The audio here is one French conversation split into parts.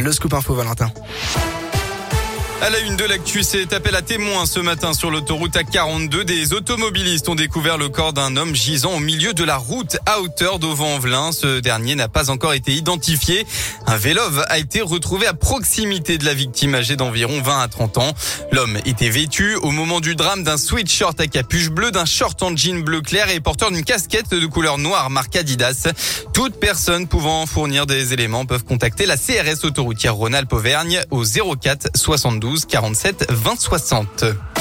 Le scoop info Valentin. À la une de l'actu, c'est appel à témoins ce matin sur l'autoroute A42. Des automobilistes ont découvert le corps d'un homme gisant au milieu de la route à hauteur d'Auvent-en-Velin. Ce dernier n'a pas encore été identifié. Un vélove a été retrouvé à proximité de la victime âgée d'environ 20 à 30 ans. L'homme était vêtu au moment du drame d'un sweatshirt à capuche bleue, d'un short en jean bleu clair et porteur d'une casquette de couleur noire marque Adidas. Toute personne pouvant fournir des éléments peuvent contacter la CRS autoroutière Rhône-Alpes Auvergne au 04 72 47 20 60.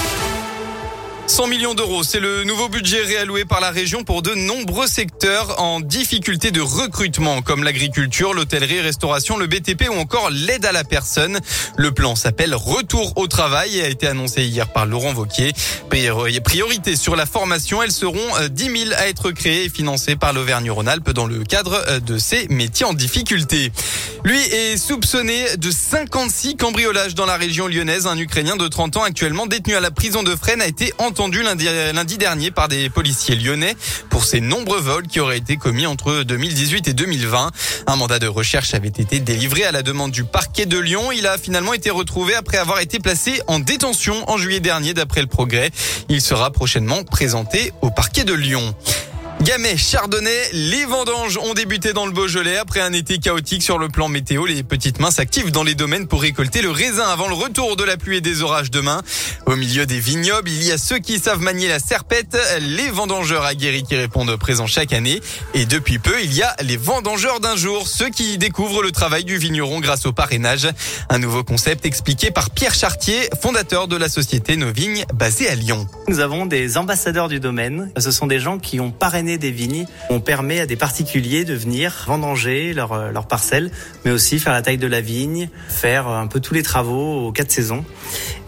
100 millions d'euros, c'est le nouveau budget réalloué par la région pour de nombreux secteurs en difficulté de recrutement, comme l'agriculture, l'hôtellerie, restauration, le BTP ou encore l'aide à la personne. Le plan s'appelle Retour au travail et a été annoncé hier par Laurent Vauquier. Priorité sur la formation, elles seront 10 euh, 000 à être créées et financées par l'Auvergne-Rhône-Alpes dans le cadre euh, de ces métiers en difficulté. Lui est soupçonné de 56 cambriolages dans la région lyonnaise. Un Ukrainien de 30 ans actuellement détenu à la prison de Fresnes a été entendu lundi, lundi dernier par des policiers lyonnais pour ses nombreux vols qui auraient été commis entre 2018 et 2020. Un mandat de recherche avait été délivré à la demande du parquet de Lyon. Il a finalement été retrouvé après avoir été placé en détention en juillet dernier d'après le progrès. Il sera prochainement présenté au parquet de Lyon. Gamay, Chardonnay, les vendanges ont débuté dans le Beaujolais après un été chaotique sur le plan météo. Les petites mains s'activent dans les domaines pour récolter le raisin avant le retour de la pluie et des orages demain. Au milieu des vignobles, il y a ceux qui savent manier la serpette, les vendangeurs aguerris qui répondent présents chaque année. Et depuis peu, il y a les vendangeurs d'un jour, ceux qui découvrent le travail du vigneron grâce au parrainage. Un nouveau concept expliqué par Pierre Chartier, fondateur de la société Nos Vignes basée à Lyon. Nous avons des ambassadeurs du domaine. Ce sont des gens qui ont parrainé des vignes. On permet à des particuliers de venir vendanger leur, euh, leur parcelle, mais aussi faire la taille de la vigne, faire un peu tous les travaux aux quatre saisons.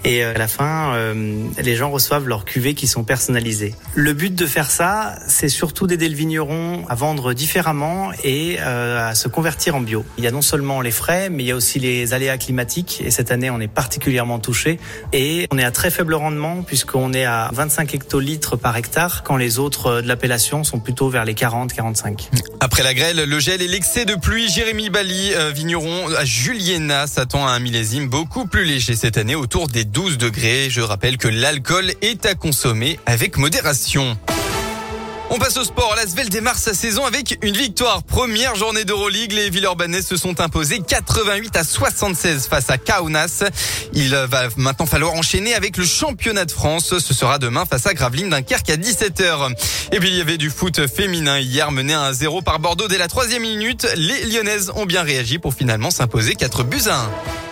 Et euh, à la fin, euh, les gens reçoivent leurs cuvées qui sont personnalisées. Le but de faire ça, c'est surtout d'aider le vigneron à vendre différemment et à se convertir en bio. Il y a non seulement les frais, mais il y a aussi les aléas climatiques. Et cette année, on est particulièrement touché. Et on est à très faible rendement puisqu'on est à 25 hectolitres par hectare quand les autres de l'appellation sont plutôt vers les 40-45. Après la grêle, le gel et l'excès de pluie, Jérémy Bali, vigneron à Juliena, s'attend à un millésime beaucoup plus léger cette année, autour des 12 degrés. Je rappelle que l'alcool est à consommer avec modération. On passe au sport. L'Asvel démarre sa saison avec une victoire. Première journée d'Euroleague. Les Villeurbanais se sont imposés 88 à 76 face à Kaunas. Il va maintenant falloir enchaîner avec le championnat de France. Ce sera demain face à Gravelines Dunkerque à 17h. Et puis il y avait du foot féminin hier mené à 1-0 par Bordeaux dès la troisième minute. Les Lyonnaises ont bien réagi pour finalement s'imposer 4 buts à 1.